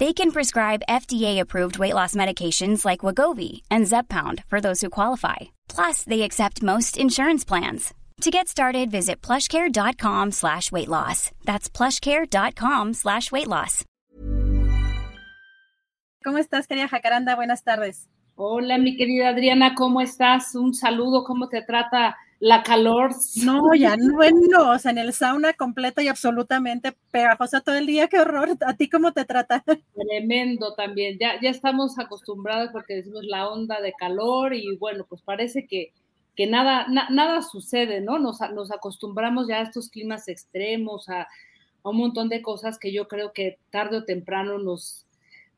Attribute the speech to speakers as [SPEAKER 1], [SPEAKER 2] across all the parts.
[SPEAKER 1] They can prescribe FDA-approved weight loss medications like Wagovi and Zepbound for those who qualify. Plus, they accept most insurance plans. To get started, visit plushcare.com slash weight loss. That's plushcare.com slash weight loss.
[SPEAKER 2] ¿Cómo estás, querida Jacaranda? Buenas tardes.
[SPEAKER 3] Hola, mi querida Adriana, ¿cómo estás? Un saludo, ¿cómo te trata la calor?
[SPEAKER 2] No, ya bueno, o sea, en el sauna completo y absolutamente pegajosa todo el día, qué horror. ¿A ti cómo te trata?
[SPEAKER 3] Tremendo también, ya, ya estamos acostumbrados porque decimos la onda de calor y bueno, pues parece que, que nada, nada sucede, ¿no? Nos, nos, acostumbramos ya a estos climas extremos, a, a un montón de cosas que yo creo que tarde o temprano nos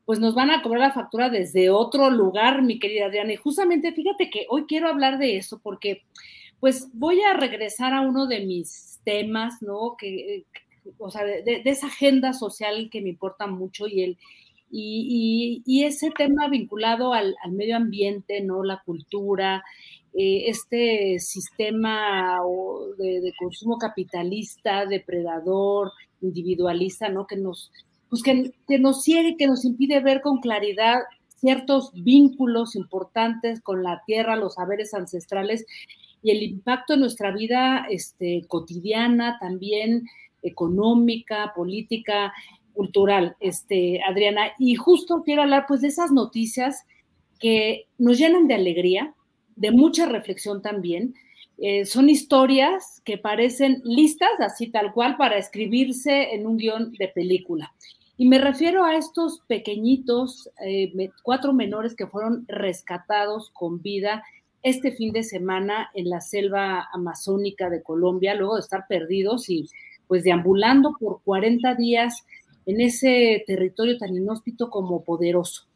[SPEAKER 3] pues nos van a cobrar la factura desde otro lugar, mi querida Adriana. Y justamente fíjate que hoy quiero hablar de eso porque pues voy a regresar a uno de mis temas, ¿no? Que, o sea, de, esa agenda social que me importa mucho y el, y, ese tema vinculado al, medio ambiente, ¿no? La cultura, eh, este sistema de, consumo capitalista, depredador, individualista, ¿no? Que nos, pues que, que nos ciega que nos impide ver con claridad ciertos vínculos importantes con la tierra, los saberes ancestrales y el impacto en nuestra vida este, cotidiana, también económica, política, cultural, este, Adriana. Y justo quiero hablar pues de esas noticias que nos llenan de alegría, de mucha reflexión también. Eh, son historias que parecen listas, así tal cual, para escribirse en un guion de película. Y me refiero a estos pequeñitos, eh, cuatro menores que fueron rescatados con vida este fin de semana en la selva amazónica de Colombia, luego de estar perdidos y pues deambulando por 40 días en ese territorio tan inhóspito como poderoso.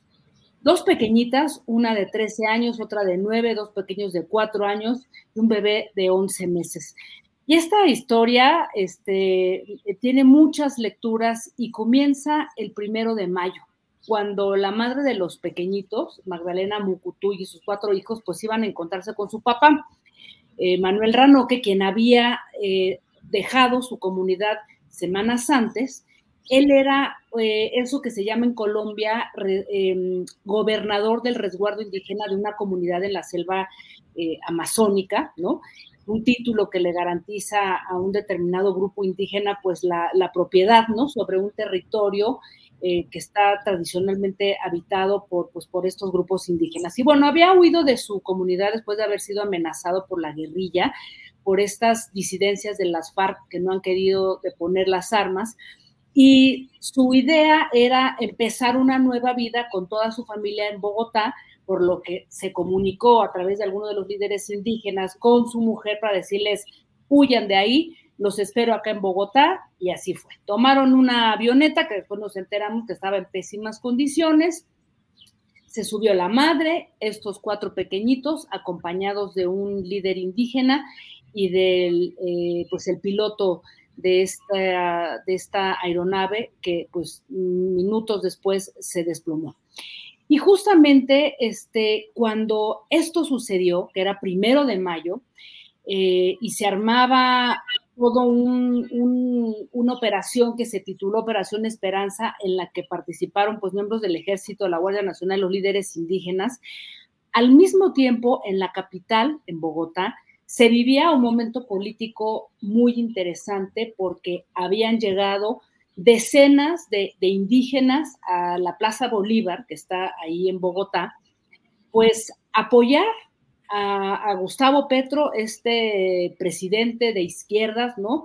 [SPEAKER 3] Dos pequeñitas, una de 13 años, otra de 9, dos pequeños de 4 años y un bebé de 11 meses. Y esta historia este, tiene muchas lecturas y comienza el primero de mayo, cuando la madre de los pequeñitos, Magdalena Mucutú y sus cuatro hijos, pues iban a encontrarse con su papá, eh, Manuel Ranoque, quien había eh, dejado su comunidad semanas antes. Él era eh, eso que se llama en Colombia em, gobernador del resguardo indígena de una comunidad en la selva amazónica, ¿no? un título que le garantiza a un determinado grupo indígena pues la, propiedad, ¿no? Sobre un territorio eh, que está tradicionalmente habitado por, pues, por estos grupos indígenas. Y bueno, había huido de su comunidad después de haber sido amenazado por la guerrilla, por estas disidencias de las FARC que no han querido deponer las armas. Y su idea era empezar una nueva vida con toda su familia en Bogotá, por lo que se comunicó a través de algunos de los líderes indígenas con su mujer para decirles, huyan de ahí, los espero acá en Bogotá, y así fue. Tomaron una avioneta que después nos enteramos que estaba en pésimas condiciones, se subió la madre, estos cuatro pequeñitos, acompañados de un líder indígena y del, eh, pues el piloto de esta, de esta aeronave que pues minutos después se desplomó. Y justamente este, cuando esto sucedió, que era primero de mayo, eh, y se armaba todo una operación que se tituló Operación Esperanza, en la que participaron pues miembros del Ejército, la Guardia Nacional, los líderes indígenas. Al mismo tiempo, en la capital, en Bogotá, se vivía un momento político muy interesante porque habían llegado decenas de, indígenas a la Plaza Bolívar, que está ahí en Bogotá, pues apoyar a, Gustavo Petro, este presidente de izquierdas, ¿no?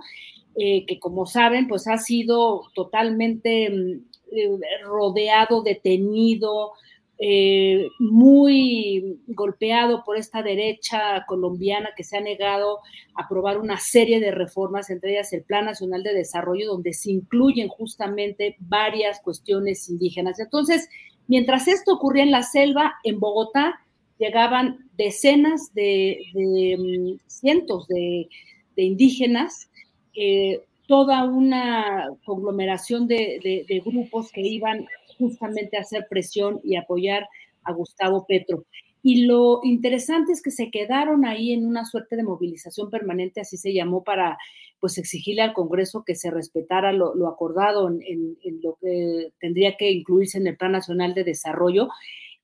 [SPEAKER 3] Eh, que como saben, pues ha sido totalmente mm, eh, rodeado, detenido, eh, muy golpeado por esta derecha colombiana que se ha negado a aprobar una serie de reformas, entre ellas el Plan Nacional de Desarrollo, donde se incluyen justamente varias cuestiones indígenas. Entonces, mientras esto ocurría en la selva, en Bogotá, llegaban decenas de, mm, cientos de, indígenas, eh, toda una conglomeración de, grupos que iban justamente a hacer presión y apoyar a Gustavo Petro. Y lo interesante es que se quedaron ahí en una suerte de movilización permanente, así se llamó, para pues exigirle al Congreso que se respetara lo, acordado en, lo que tendría que incluirse en el Plan Nacional de Desarrollo.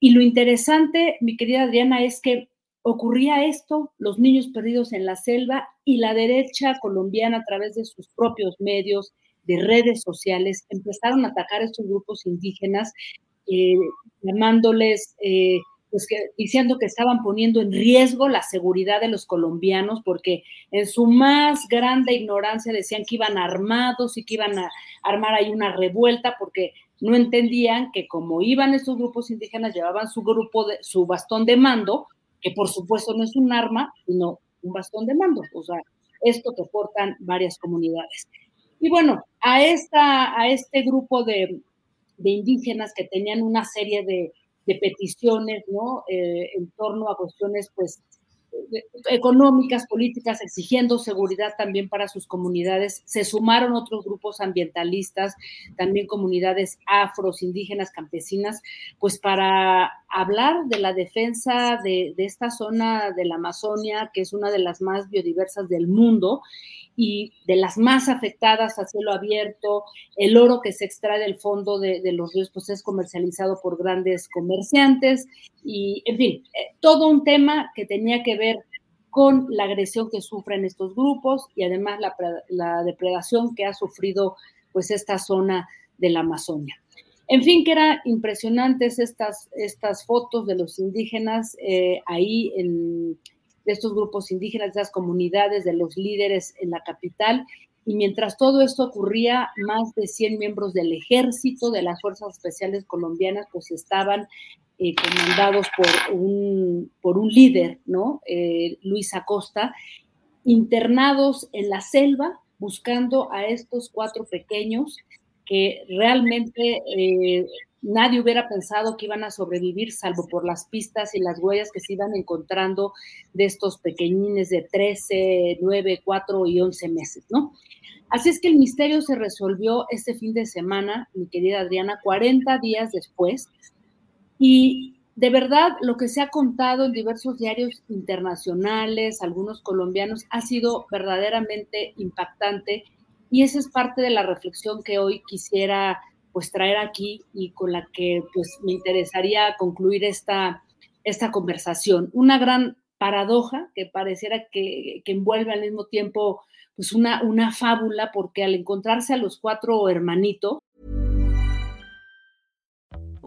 [SPEAKER 3] Y lo interesante, mi querida Adriana, es que ocurría esto, los niños perdidos en la selva y la derecha colombiana a través de sus propios medios, de redes sociales, empezaron a atacar a estos grupos indígenas, eh, llamándoles, eh, pues diciendo que estaban poniendo en riesgo la seguridad de los colombianos, porque en su más grande ignorancia decían que iban armados y que iban a armar ahí una revuelta, porque no entendían que como iban estos grupos indígenas, llevaban su grupo, de, su bastón de mando, que por supuesto no es un arma, sino un bastón de mando, o sea, esto que portan varias comunidades. Y bueno, a, esta, a este grupo de, indígenas que tenían una serie de, peticiones, ¿no? Eh, en torno a cuestiones, pues, económicas, políticas, exigiendo seguridad también para sus comunidades. Se sumaron otros grupos ambientalistas, también comunidades afros, indígenas, campesinas, pues para hablar de la defensa de, de esta zona de la Amazonia, que es una de las más biodiversas del mundo y de las más afectadas a cielo abierto, el oro que se extrae del fondo de, los ríos pues es comercializado por grandes comerciantes y, en fin, eh, todo un tema que tenía que ver con la agresión que sufren estos grupos y además la, depredación que ha sufrido pues esta zona de la Amazonia. En fin, que eran impresionantes estas, estas fotos de los indígenas eh, ahí en, de estos grupos indígenas, de esas comunidades, de los líderes en la capital. Y mientras todo esto ocurría, más de 100 miembros del ejército, de las Fuerzas Especiales Colombianas, pues estaban eh, comandados por un, por un líder, ¿no? Eh, Luis Acosta, internados en la selva, buscando a estos cuatro pequeños que realmente eh, nadie hubiera pensado que iban a sobrevivir, salvo por las pistas y las huellas que se iban encontrando de estos pequeñines de 13, 9, 4 y 11 meses, ¿no? Así es que el misterio se resolvió este fin de semana, mi querida Adriana, 40 días después, y de verdad lo que se ha contado en diversos diarios internacionales, algunos colombianos, ha sido verdaderamente impactante y esa es parte de la reflexión que hoy quisiera pues traer aquí y con la que pues me interesaría concluir esta, esta conversación. Una gran paradoja que pareciera que, que envuelve al mismo tiempo pues una, una fábula porque al encontrarse a los cuatro hermanitos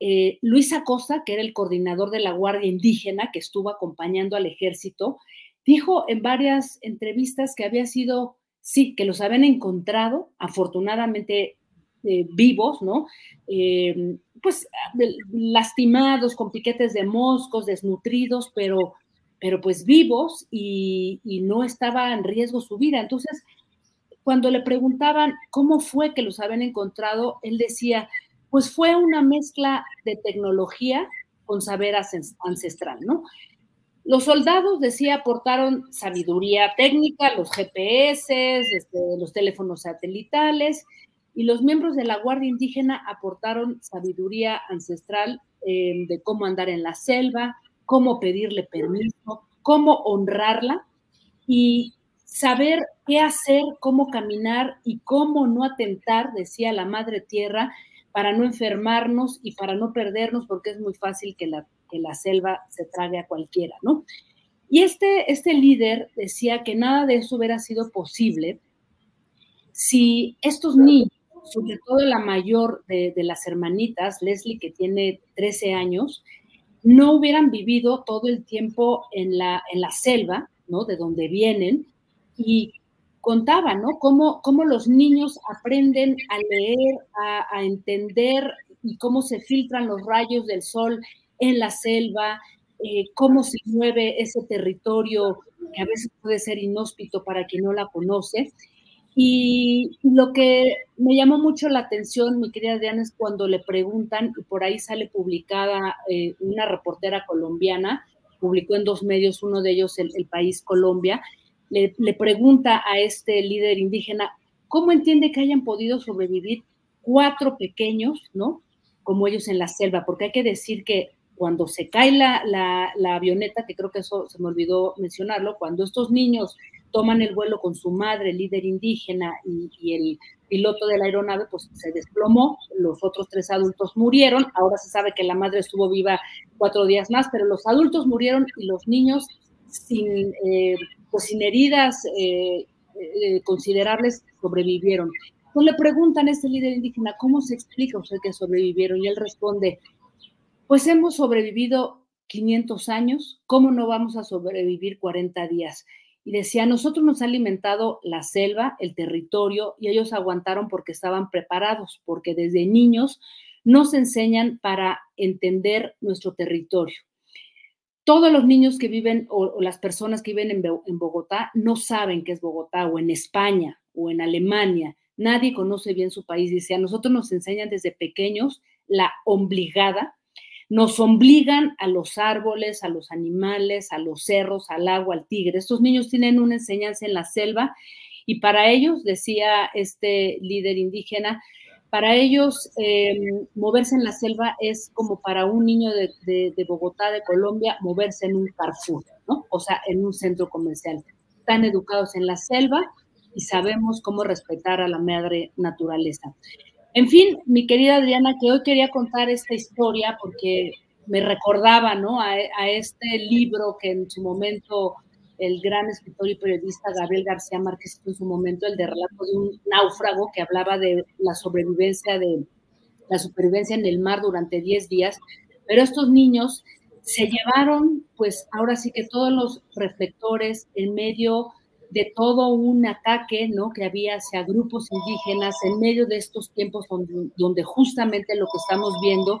[SPEAKER 3] Eh, Luis Acosta, que era el coordinador de la Guardia Indígena que estuvo acompañando al ejército, dijo en varias entrevistas que había sido, sí, que los habían encontrado, afortunadamente eh, vivos, ¿no? Eh, pues lastimados, con piquetes de moscos, desnutridos, pero, pero pues vivos y, y no estaba en riesgo su vida. Entonces, cuando le preguntaban cómo fue que los habían encontrado, él decía, pues fue una mezcla de tecnología con saber ancestral, ¿no? Los soldados, decía, aportaron sabiduría técnica, los GPS, este, los teléfonos satelitales, y los miembros de la Guardia Indígena aportaron sabiduría ancestral eh, de cómo andar en la selva, cómo pedirle permiso, cómo honrarla y saber qué hacer, cómo caminar y cómo no atentar, decía la Madre Tierra, para no enfermarnos y para no perdernos, porque es muy fácil que la, que la selva se trague a cualquiera, ¿no? Y este, este líder decía que nada de eso hubiera sido posible si estos niños, sobre todo la mayor de, las hermanitas, Leslie, que tiene 13 años, no hubieran vivido todo el tiempo en la, en la selva, ¿no? De donde vienen, y contaba, ¿no? Cómo, cómo los niños aprenden a leer, a, entender y cómo se filtran los rayos del sol en la selva, eh, cómo se mueve ese territorio que a veces puede ser inhóspito para quien no la conoce. Y lo que me llamó mucho la atención, mi querida Diana, es cuando le preguntan, y por ahí sale publicada eh, una reportera colombiana, publicó en dos medios, uno de ellos el País Colombia, le, pregunta a este líder indígena cómo entiende que hayan podido sobrevivir cuatro pequeños, ¿no? Como ellos en la selva, porque hay que decir que cuando se cae la, la, avioneta, que creo que eso se me olvidó mencionarlo, cuando estos niños toman el vuelo con su madre, líder indígena, y, y, el piloto de la aeronave, pues se desplomó, los otros tres adultos murieron, ahora se sabe que la madre estuvo viva cuatro días más, pero los adultos murieron y los niños sin eh, pues sin heridas eh, eh, considerables, sobrevivieron. Entonces le preguntan a este líder indígena, ¿cómo se explica usted que sobrevivieron? Y él responde, pues hemos sobrevivido 500 años, ¿cómo no vamos a sobrevivir 40 días? Y decía, nosotros nos ha alimentado la selva, el territorio, y ellos aguantaron porque estaban preparados, porque desde niños nos enseñan para entender nuestro territorio todos los niños que viven o, las personas que viven en, Bogotá no saben qué es Bogotá o en España o en Alemania. Nadie conoce bien su país. Dice, a nosotros nos enseñan desde pequeños la obligada, nos obligan a los árboles, a los animales, a los cerros, al agua, al tigre. Estos niños tienen una enseñanza en la selva y para ellos, decía este líder indígena, para ellos, eh, moverse en la selva es como para un niño de, Bogotá, de Colombia, moverse en un Carrefour, ¿no? O sea, en un centro comercial. Están educados en la selva y sabemos cómo respetar a la madre naturaleza. En fin, mi querida Adriana, que hoy quería contar esta historia porque me recordaba, ¿no? A, a este libro que en su momento el gran escritor y periodista Gabriel García Márquez en su momento el de relato de un náufrago que hablaba de la sobrevivencia supervivencia en el mar durante 10 días, pero estos niños se llevaron, pues ahora sí que todos los reflectores en medio de todo un ataque, ¿no? Que había hacia grupos indígenas en medio de estos tiempos donde, donde justamente lo que estamos viendo,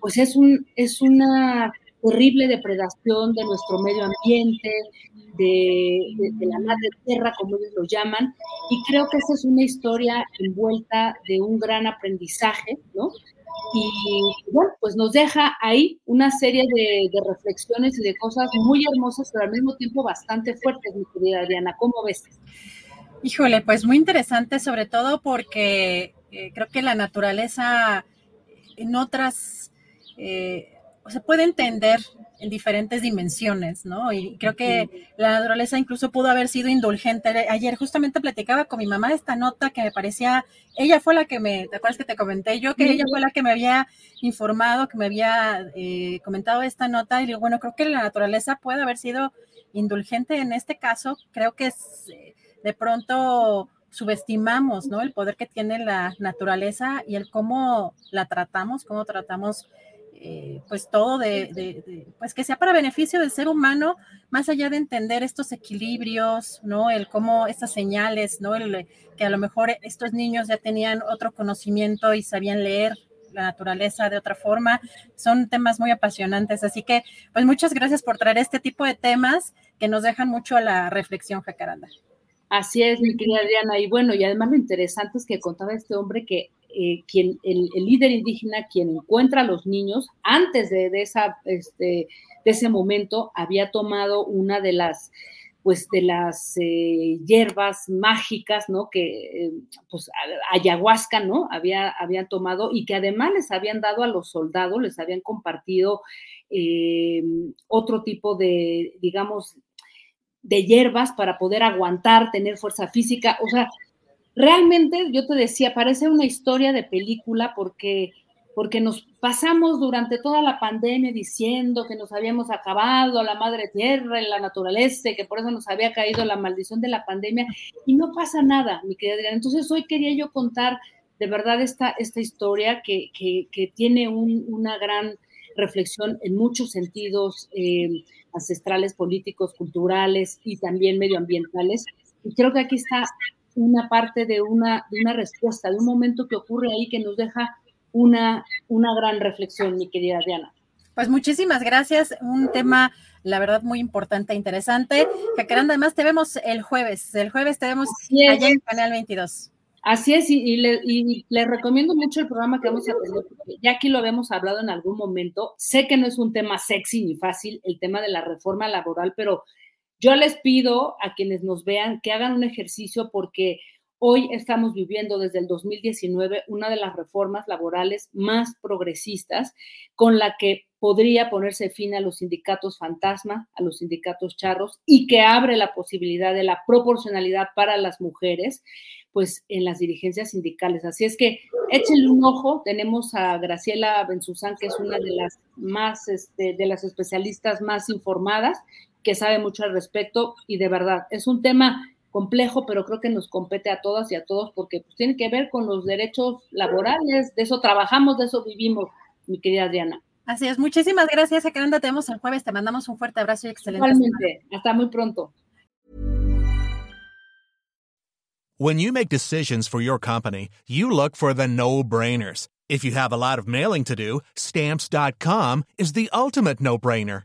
[SPEAKER 3] pues es un es una terrible depredación de nuestro medio ambiente, de, la madre tierra, como ellos lo llaman, y creo que esa es una historia envuelta de un gran aprendizaje, ¿no? Y bueno, pues nos deja ahí una serie de, reflexiones y de cosas muy hermosas, pero al mismo tiempo bastante fuertes, mi querida Adriana. ¿Cómo ves?
[SPEAKER 2] Híjole, pues muy interesante, sobre todo porque eh, creo que la naturaleza en otras eh, se puede entender en diferentes dimensiones, ¿no? Y creo que la naturaleza incluso pudo haber sido indulgente. Ayer justamente platicaba con mi mamá esta nota que me parecía, ella fue la que me, ¿te acuerdas que te comenté yo? Que ella fue la que me había informado, que me había eh, comentado esta nota y digo, bueno, creo que la naturaleza puede haber sido indulgente en este caso. Creo que eh, de pronto subestimamos, ¿no? El poder que tiene la naturaleza y el cómo la tratamos, cómo tratamos eh, pues todo de, pues que sea para beneficio del ser humano, más allá de entender estos equilibrios, ¿no? El cómo estas señales, ¿no? El, que a lo mejor estos niños ya tenían otro conocimiento y sabían leer la naturaleza de otra forma, son temas muy apasionantes, así que pues muchas gracias por traer este tipo de temas que nos dejan mucho a la reflexión, Jacaranda.
[SPEAKER 3] Así es, mi querida Adriana. Y bueno, y además lo interesante es que contaba este hombre que eh, quien, el, líder indígena, quien encuentra a los niños, antes de, esa, este, de ese momento, había tomado una de las pues de las eh, hierbas mágicas, ¿no? Que, eh, pues, ayahuasca, ¿no? Había, habían tomado y que además les habían dado a los soldados, les habían compartido otro tipo de, digamos, de hierbas para poder aguantar, tener fuerza física. O sea, realmente yo te decía, parece una historia de película porque, porque nos pasamos durante toda la pandemia diciendo que nos habíamos acabado la madre tierra, en la naturaleza, que por eso nos había caído la maldición de la pandemia y no pasa nada, mi querida Adriana. Entonces hoy quería yo contar de verdad esta, esta historia que, que, tiene una gran reflexión en muchos sentidos eh, ancestrales, políticos, culturales y también medioambientales. Y creo que aquí está una parte de una, de una respuesta, de un momento que ocurre ahí que nos deja una, una gran reflexión, mi querida Diana.
[SPEAKER 2] Pues muchísimas gracias. Un tema, la verdad, muy importante e interesante. Jacaranda, además te vemos el jueves. El jueves te vemos allá en Canal 22.
[SPEAKER 3] Así es, y, le, recomiendo mucho el programa que vamos a tener, porque ya aquí lo habíamos hablado en algún momento. Sé que no es un tema sexy ni fácil, el tema de la reforma laboral, pero yo les pido a quienes nos vean que hagan un ejercicio porque hoy estamos viviendo desde el 2019 una de las reformas laborales más progresistas con la que podría ponerse fin a los sindicatos fantasma, a los sindicatos charros y que abre la posibilidad de la proporcionalidad para las mujeres pues en las dirigencias sindicales. Así es que échenle un ojo. Tenemos a Graciela Benzuzán, que es una de las más, este, de las especialistas más informadas que sabe mucho al respecto y de verdad es un tema complejo, pero creo que nos compete a todas y a todos porque pues, tiene que ver con los derechos laborales, de eso trabajamos, de eso vivimos, mi querida Diana.
[SPEAKER 2] Así es, muchísimas gracias, Acá te vemos el jueves, te mandamos un fuerte abrazo y excelente.
[SPEAKER 3] Igualmente, hasta muy pronto.
[SPEAKER 4] When you make decisions for your company, you look for the no-brainers. If you have a lot of mailing to do, stamps.com is the ultimate no-brainer.